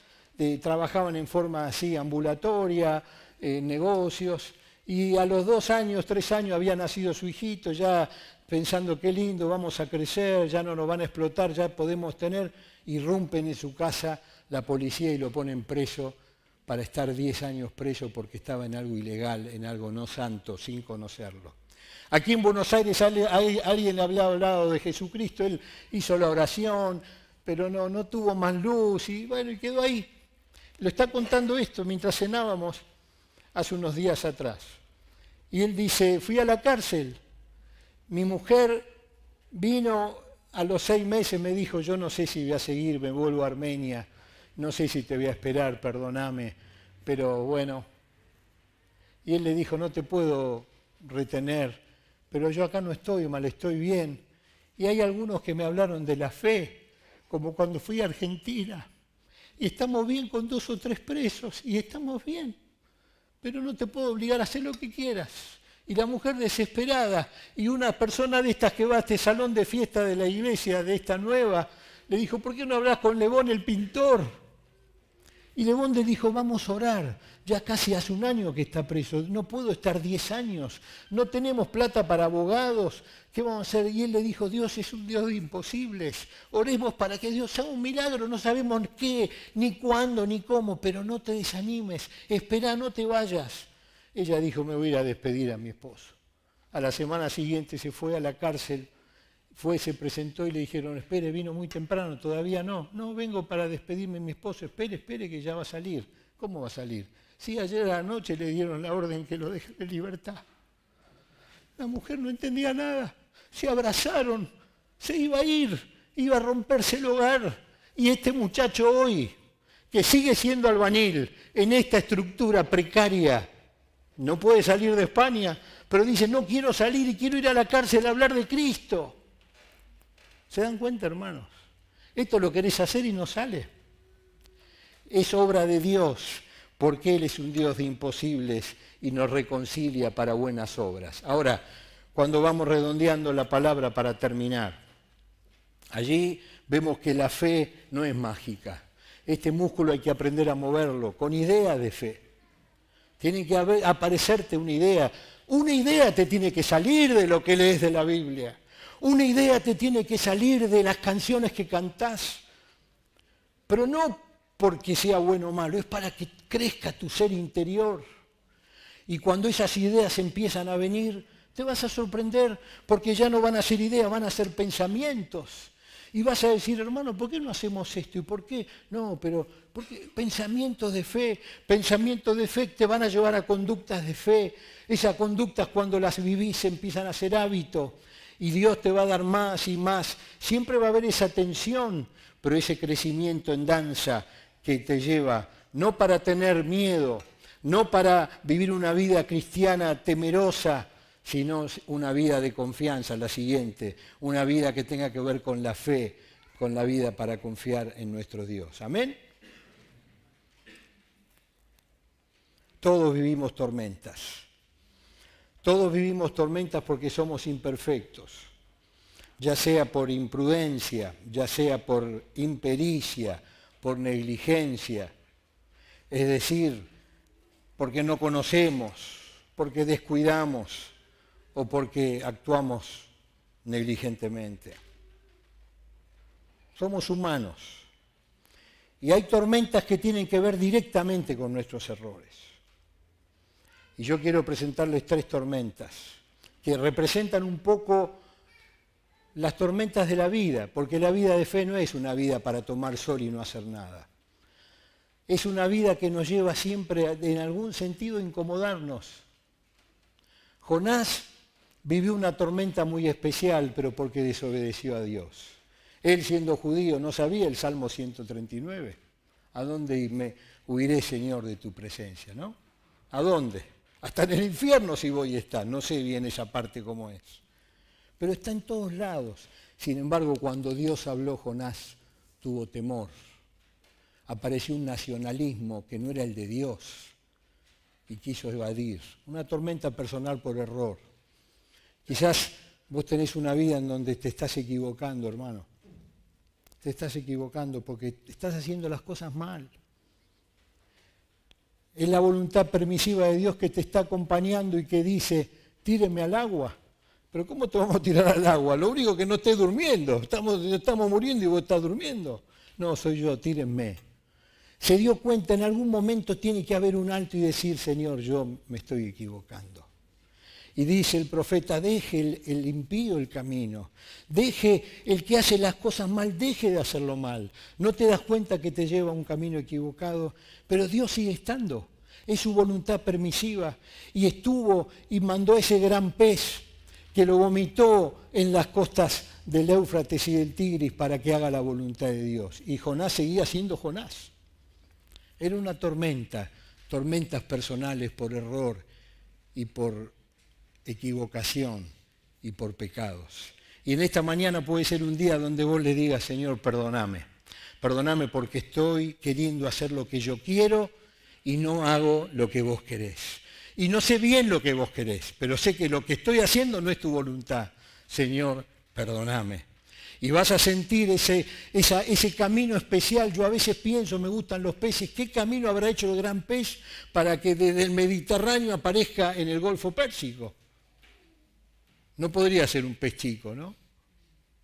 trabajaban en forma así ambulatoria, en negocios. Y a los dos años, tres años había nacido su hijito, ya pensando qué lindo, vamos a crecer, ya no nos van a explotar, ya podemos tener irrumpen en su casa la policía y lo ponen preso para estar 10 años preso porque estaba en algo ilegal, en algo no santo, sin conocerlo. Aquí en Buenos Aires alguien había hablado de Jesucristo, él hizo la oración, pero no, no tuvo más luz y bueno, y quedó ahí. Lo está contando esto mientras cenábamos hace unos días atrás. Y él dice, fui a la cárcel, mi mujer vino a los seis meses me dijo, yo no sé si voy a seguir, me vuelvo a Armenia, no sé si te voy a esperar, perdóname, pero bueno. Y él le dijo, no te puedo retener, pero yo acá no estoy mal, estoy bien. Y hay algunos que me hablaron de la fe, como cuando fui a Argentina. Y estamos bien con dos o tres presos, y estamos bien. Pero no te puedo obligar a hacer lo que quieras. Y la mujer desesperada, y una persona de estas que va a este salón de fiesta de la iglesia, de esta nueva, le dijo, ¿por qué no hablas con Lebón el pintor? Y Lebón le dijo, vamos a orar, ya casi hace un año que está preso, no puedo estar diez años, no tenemos plata para abogados, ¿qué vamos a hacer? Y él le dijo, Dios es un Dios de imposibles, oremos para que Dios haga un milagro, no sabemos qué, ni cuándo, ni cómo, pero no te desanimes, espera, no te vayas. Ella dijo, me voy a ir a despedir a mi esposo. A la semana siguiente se fue a la cárcel, fue, se presentó y le dijeron, espere, vino muy temprano, todavía no. No, vengo para despedirme de mi esposo, espere, espere que ya va a salir. ¿Cómo va a salir? Sí, ayer a la noche le dieron la orden que lo deje de libertad. La mujer no entendía nada, se abrazaron, se iba a ir, iba a romperse el hogar. Y este muchacho hoy, que sigue siendo albañil en esta estructura precaria, no puede salir de España, pero dice, no quiero salir y quiero ir a la cárcel a hablar de Cristo. ¿Se dan cuenta, hermanos? Esto lo querés hacer y no sale. Es obra de Dios, porque Él es un Dios de imposibles y nos reconcilia para buenas obras. Ahora, cuando vamos redondeando la palabra para terminar, allí vemos que la fe no es mágica. Este músculo hay que aprender a moverlo con idea de fe. Tiene que aparecerte una idea. Una idea te tiene que salir de lo que lees de la Biblia. Una idea te tiene que salir de las canciones que cantás. Pero no porque sea bueno o malo, es para que crezca tu ser interior. Y cuando esas ideas empiezan a venir, te vas a sorprender porque ya no van a ser ideas, van a ser pensamientos. Y vas a decir, hermano, ¿por qué no hacemos esto? ¿Y por qué? No, pero pensamientos de fe, pensamientos de fe te van a llevar a conductas de fe. Esas conductas cuando las vivís empiezan a ser hábito y Dios te va a dar más y más. Siempre va a haber esa tensión, pero ese crecimiento en danza que te lleva no para tener miedo, no para vivir una vida cristiana temerosa, sino una vida de confianza, la siguiente, una vida que tenga que ver con la fe, con la vida para confiar en nuestro Dios. Amén. Todos vivimos tormentas. Todos vivimos tormentas porque somos imperfectos, ya sea por imprudencia, ya sea por impericia, por negligencia, es decir, porque no conocemos, porque descuidamos o porque actuamos negligentemente. Somos humanos y hay tormentas que tienen que ver directamente con nuestros errores. Y yo quiero presentarles tres tormentas que representan un poco las tormentas de la vida, porque la vida de fe no es una vida para tomar sol y no hacer nada. Es una vida que nos lleva siempre en algún sentido a incomodarnos. Jonás vivió una tormenta muy especial, pero porque desobedeció a Dios. Él siendo judío no sabía el Salmo 139. ¿A dónde me huiré, Señor, de tu presencia? ¿No? ¿A dónde? Hasta en el infierno si voy está, no sé bien esa parte cómo es. Pero está en todos lados. Sin embargo, cuando Dios habló, Jonás tuvo temor. Apareció un nacionalismo que no era el de Dios y quiso evadir. Una tormenta personal por error. Quizás vos tenés una vida en donde te estás equivocando, hermano. Te estás equivocando porque estás haciendo las cosas mal. Es la voluntad permisiva de Dios que te está acompañando y que dice, tíreme al agua. Pero ¿cómo te vamos a tirar al agua? Lo único que no estés durmiendo. Estamos, estamos muriendo y vos estás durmiendo. No, soy yo, tírenme. Se dio cuenta, en algún momento tiene que haber un alto y decir, Señor, yo me estoy equivocando. Y dice el profeta, deje el, impío el camino, deje el que hace las cosas mal, deje de hacerlo mal. No te das cuenta que te lleva a un camino equivocado, pero Dios sigue estando. Es su voluntad permisiva. Y estuvo y mandó ese gran pez que lo vomitó en las costas del Éufrates y del Tigris para que haga la voluntad de Dios. Y Jonás seguía siendo Jonás. Era una tormenta, tormentas personales por error y por equivocación y por pecados. Y en esta mañana puede ser un día donde vos le digas, Señor, perdóname. Perdóname porque estoy queriendo hacer lo que yo quiero y no hago lo que vos querés. Y no sé bien lo que vos querés, pero sé que lo que estoy haciendo no es tu voluntad. Señor, perdóname. Y vas a sentir ese, ese camino especial. Yo a veces pienso, me gustan los peces, ¿qué camino habrá hecho el gran pez para que desde el Mediterráneo aparezca en el Golfo Pérsico? No podría ser un pez chico, ¿no?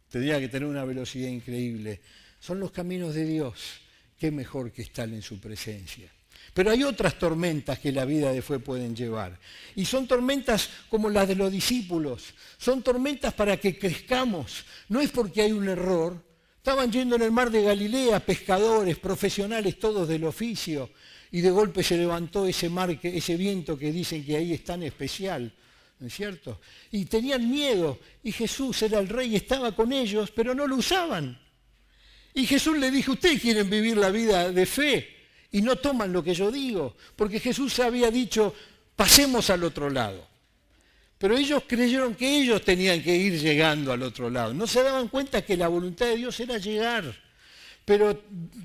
Tendría que tener una velocidad increíble. Son los caminos de Dios. Qué mejor que estar en su presencia. Pero hay otras tormentas que la vida de fue pueden llevar. Y son tormentas como las de los discípulos. Son tormentas para que crezcamos. No es porque hay un error. Estaban yendo en el mar de Galilea pescadores, profesionales todos del oficio. Y de golpe se levantó ese mar, ese viento que dicen que ahí es tan especial. ¿No es cierto? Y tenían miedo, y Jesús era el rey, estaba con ellos, pero no lo usaban. Y Jesús le dijo, ustedes quieren vivir la vida de fe y no toman lo que yo digo, porque Jesús había dicho, pasemos al otro lado. Pero ellos creyeron que ellos tenían que ir llegando al otro lado. No se daban cuenta que la voluntad de Dios era llegar. Pero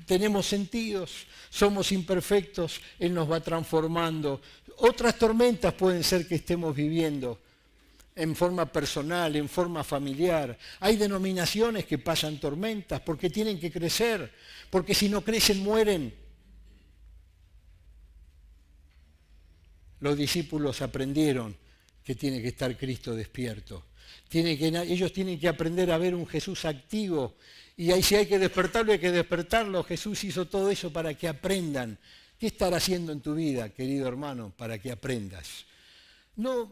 tenemos sentidos, somos imperfectos, Él nos va transformando, otras tormentas pueden ser que estemos viviendo en forma personal, en forma familiar. Hay denominaciones que pasan tormentas porque tienen que crecer, porque si no crecen mueren. Los discípulos aprendieron que tiene que estar Cristo despierto. Que, ellos tienen que aprender a ver un Jesús activo. Y ahí si hay que despertarlo, hay que despertarlo. Jesús hizo todo eso para que aprendan ¿Qué estará haciendo en tu vida, querido hermano, para que aprendas? No,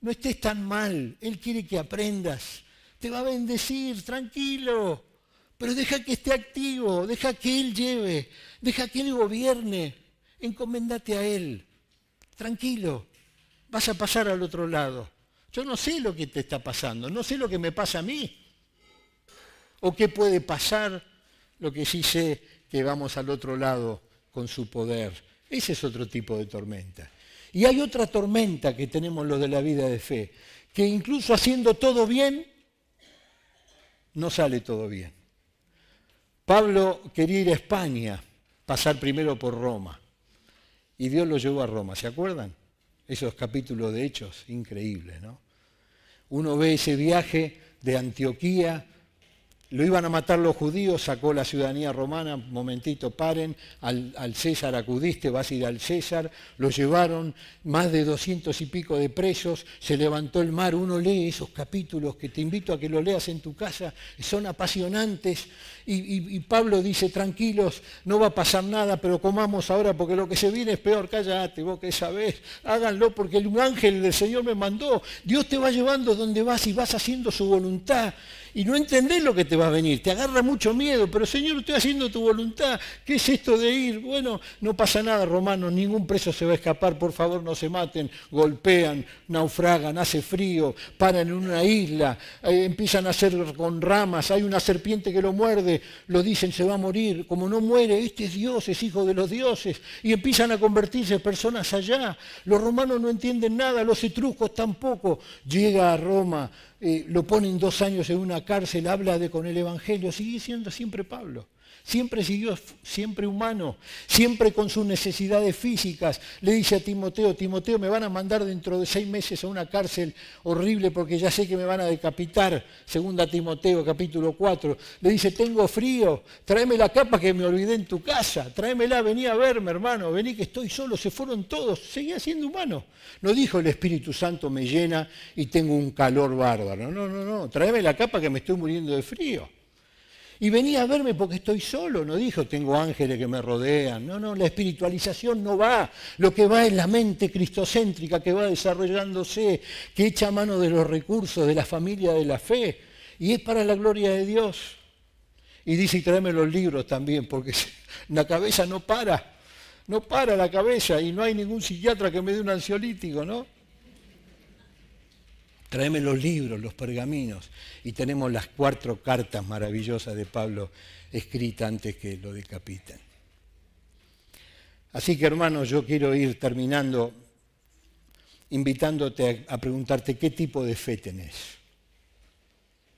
no estés tan mal. Él quiere que aprendas. Te va a bendecir, tranquilo. Pero deja que esté activo, deja que Él lleve, deja que Él gobierne. Encomendate a Él. Tranquilo. Vas a pasar al otro lado. Yo no sé lo que te está pasando, no sé lo que me pasa a mí. O qué puede pasar, lo que sí sé que vamos al otro lado con su poder. Ese es otro tipo de tormenta. Y hay otra tormenta que tenemos los de la vida de fe, que incluso haciendo todo bien, no sale todo bien. Pablo quería ir a España, pasar primero por Roma, y Dios lo llevó a Roma, ¿se acuerdan? Esos capítulos de Hechos, increíbles, ¿no? Uno ve ese viaje de Antioquía lo iban a matar los judíos, sacó la ciudadanía romana, momentito, paren, al, César acudiste, vas a ir al César, lo llevaron, más de doscientos y pico de presos, se levantó el mar, uno lee esos capítulos que te invito a que lo leas en tu casa, son apasionantes, y, Pablo dice, tranquilos, no va a pasar nada, pero comamos ahora porque lo que se viene es peor, cállate, vos que sabés, háganlo porque el ángel del Señor me mandó, Dios te va llevando donde vas y vas haciendo su voluntad. Y no entendés lo que te va a venir, te agarra mucho miedo, pero Señor, estoy haciendo tu voluntad, ¿qué es esto de ir? Bueno, no pasa nada, romanos, ningún preso se va a escapar, por favor no se maten, golpean, naufragan, hace frío, paran en una isla, eh, empiezan a hacer con ramas, hay una serpiente que lo muerde, lo dicen se va a morir, como no muere, este es Dios, es hijo de los dioses, y empiezan a convertirse personas allá. Los romanos no entienden nada, los etruscos tampoco. Llega a Roma, eh, lo ponen dos años en una cárcel, habla de con el Evangelio, sigue siendo siempre Pablo. Siempre siguió, siempre humano, siempre con sus necesidades físicas. Le dice a Timoteo, Timoteo, me van a mandar dentro de seis meses a una cárcel horrible porque ya sé que me van a decapitar. Segunda Timoteo, capítulo 4. Le dice, tengo frío, tráeme la capa que me olvidé en tu casa, tráemela, vení a verme, hermano, vení que estoy solo. Se fueron todos, seguía siendo humano. No dijo el Espíritu Santo me llena y tengo un calor bárbaro. No, no, no, tráeme la capa que me estoy muriendo de frío. Y venía a verme porque estoy solo, no dijo tengo ángeles que me rodean. No, no, la espiritualización no va. Lo que va es la mente cristocéntrica que va desarrollándose, que echa mano de los recursos de la familia de la fe. Y es para la gloria de Dios. Y dice, y tráeme los libros también, porque la cabeza no para. No para la cabeza y no hay ningún psiquiatra que me dé un ansiolítico, ¿no? Tráeme los libros, los pergaminos. Y tenemos las cuatro cartas maravillosas de Pablo escritas antes que lo decapiten. Así que hermanos, yo quiero ir terminando invitándote a, preguntarte qué tipo de fe tenés.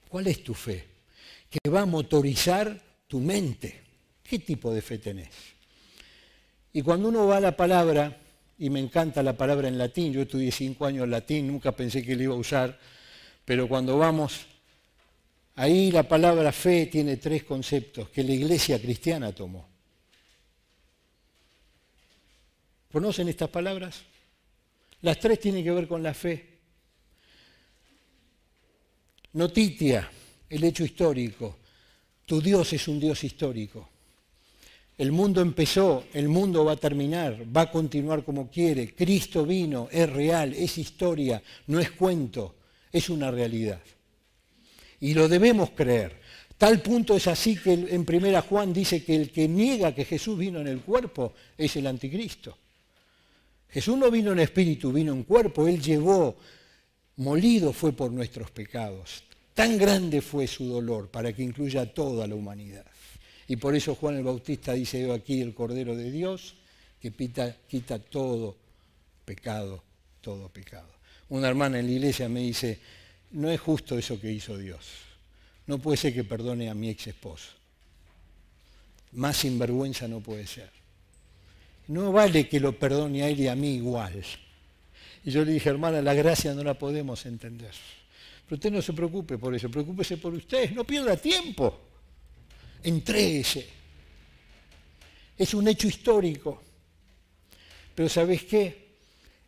¿Cuál es tu fe? Que va a motorizar tu mente. ¿Qué tipo de fe tenés? Y cuando uno va a la palabra, y me encanta la palabra en latín, yo estudié cinco años latín, nunca pensé que lo iba a usar, pero cuando vamos, ahí la palabra fe tiene tres conceptos que la iglesia cristiana tomó. ¿Conocen estas palabras? Las tres tienen que ver con la fe. Notitia, el hecho histórico. Tu Dios es un Dios histórico. El mundo empezó, el mundo va a terminar, va a continuar como quiere. Cristo vino, es real, es historia, no es cuento, es una realidad. Y lo debemos creer. Tal punto es así que en primera Juan dice que el que niega que Jesús vino en el cuerpo es el anticristo. Jesús no vino en espíritu, vino en cuerpo. Él llevó, molido fue por nuestros pecados. Tan grande fue su dolor para que incluya a toda la humanidad. Y por eso Juan el Bautista dice, veo aquí el Cordero de Dios que quita todo pecado, todo pecado. Una hermana en la iglesia me dice, no es justo eso que hizo Dios. No puede ser que perdone a mi ex esposo. Más sinvergüenza no puede ser. No vale que lo perdone a él y a mí igual. Y yo le dije, hermana, la gracia no la podemos entender. Pero usted no se preocupe por eso, preocúpese por usted, no pierda tiempo ese. Es un hecho histórico. Pero ¿sabes qué?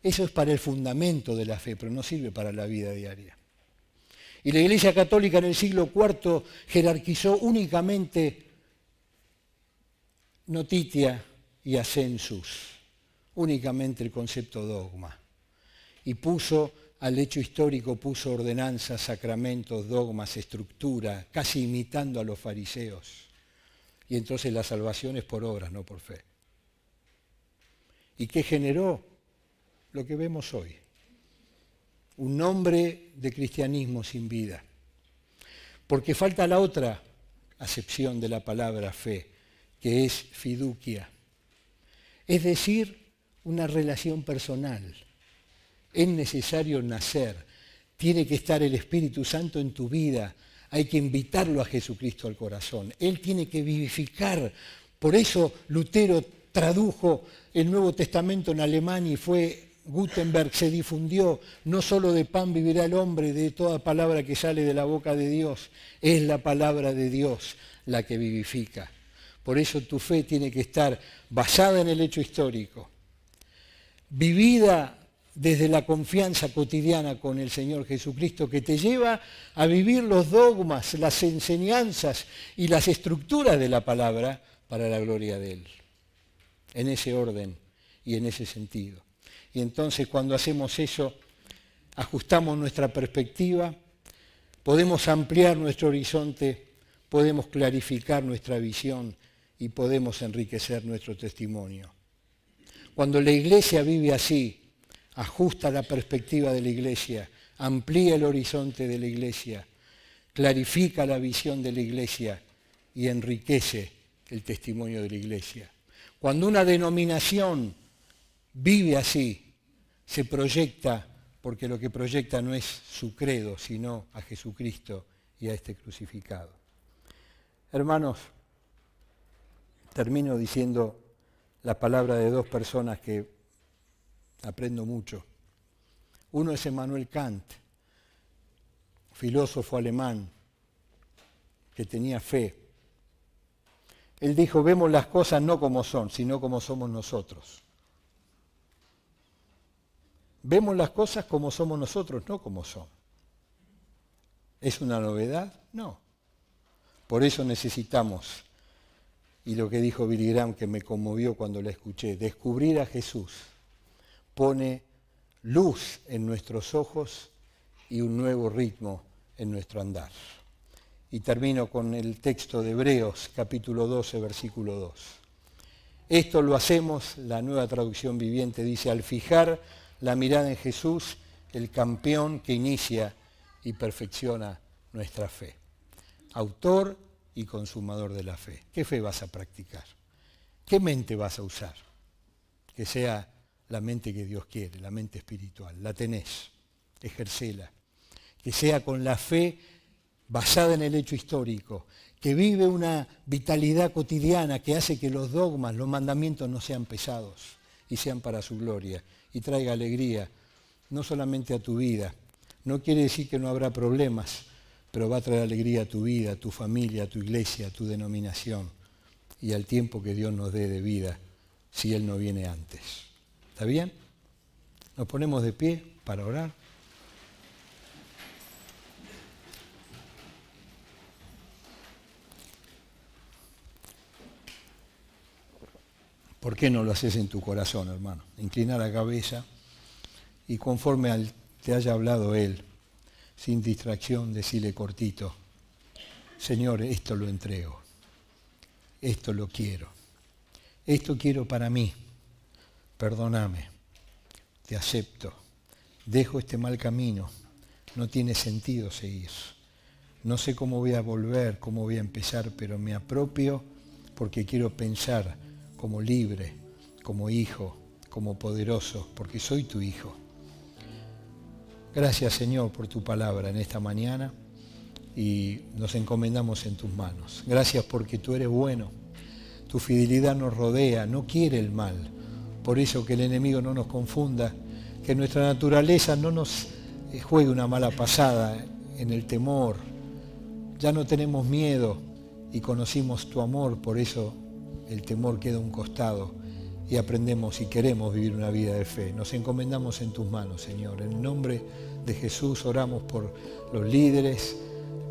Eso es para el fundamento de la fe, pero no sirve para la vida diaria. Y la Iglesia Católica en el siglo IV jerarquizó únicamente notitia y ascensus, únicamente el concepto dogma. Y puso al hecho histórico puso ordenanzas, sacramentos, dogmas, estructura, casi imitando a los fariseos. Y entonces la salvación es por obras, no por fe. ¿Y qué generó? Lo que vemos hoy. Un nombre de cristianismo sin vida. Porque falta la otra acepción de la palabra fe, que es fiducia. Es decir, una relación personal. Es necesario nacer. Tiene que estar el Espíritu Santo en tu vida. Hay que invitarlo a Jesucristo al corazón. Él tiene que vivificar. Por eso Lutero tradujo el Nuevo Testamento en alemán y fue Gutenberg, se difundió, no solo de pan vivirá el hombre, de toda palabra que sale de la boca de Dios, es la palabra de Dios la que vivifica. Por eso tu fe tiene que estar basada en el hecho histórico, vivida desde la confianza cotidiana con el Señor Jesucristo que te lleva a vivir los dogmas, las enseñanzas y las estructuras de la palabra para la gloria de Él en ese orden y en ese sentido. Y entonces cuando hacemos eso, ajustamos nuestra perspectiva, podemos ampliar nuestro horizonte, podemos clarificar nuestra visión y podemos enriquecer nuestro testimonio. Cuando la iglesia vive así, ajusta la perspectiva de la iglesia, amplía el horizonte de la iglesia, clarifica la visión de la iglesia y enriquece el testimonio de la iglesia. Cuando una denominación vive así, se proyecta, porque lo que proyecta no es su credo, sino a Jesucristo y a este crucificado. Hermanos, termino diciendo la palabra de dos personas que aprendo mucho. Uno es Emmanuel Kant, filósofo alemán, que tenía fe él dijo, vemos las cosas no como son, sino como somos nosotros. Vemos las cosas como somos nosotros, no como son. ¿Es una novedad? No. Por eso necesitamos, y lo que dijo Billy Graham que me conmovió cuando la escuché, descubrir a Jesús pone luz en nuestros ojos y un nuevo ritmo en nuestro andar. Y termino con el texto de Hebreos, capítulo 12, versículo 2. Esto lo hacemos, la nueva traducción viviente dice, al fijar la mirada en Jesús, el campeón que inicia y perfecciona nuestra fe. Autor y consumador de la fe. ¿Qué fe vas a practicar? ¿Qué mente vas a usar? Que sea la mente que Dios quiere, la mente espiritual. La tenés, ejercela. Que sea con la fe basada en el hecho histórico, que vive una vitalidad cotidiana que hace que los dogmas, los mandamientos no sean pesados y sean para su gloria y traiga alegría, no solamente a tu vida. No quiere decir que no habrá problemas, pero va a traer alegría a tu vida, a tu familia, a tu iglesia, a tu denominación y al tiempo que Dios nos dé de vida si Él no viene antes. ¿Está bien? Nos ponemos de pie para orar. ¿Por qué no lo haces en tu corazón, hermano? Inclina la cabeza y conforme te haya hablado Él, sin distracción, decirle cortito, Señor, esto lo entrego, esto lo quiero, esto quiero para mí, perdóname, te acepto, dejo este mal camino, no tiene sentido seguir, no sé cómo voy a volver, cómo voy a empezar, pero me apropio porque quiero pensar como libre, como hijo, como poderoso, porque soy tu hijo. Gracias Señor por tu palabra en esta mañana y nos encomendamos en tus manos. Gracias porque tú eres bueno, tu fidelidad nos rodea, no quiere el mal. Por eso que el enemigo no nos confunda, que nuestra naturaleza no nos eh, juegue una mala pasada en el temor. Ya no tenemos miedo y conocimos tu amor, por eso el temor queda a un costado y aprendemos y queremos vivir una vida de fe. Nos encomendamos en tus manos, Señor. En el nombre de Jesús oramos por los líderes,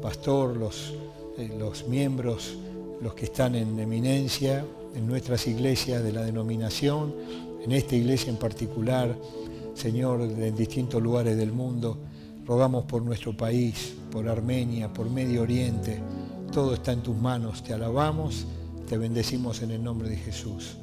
pastor, los, eh, los miembros, los que están en eminencia en nuestras iglesias de la denominación, en esta iglesia en particular, Señor, en distintos lugares del mundo. Rogamos por nuestro país, por Armenia, por Medio Oriente. Todo está en tus manos. Te alabamos te bendecimos en el nombre de Jesús.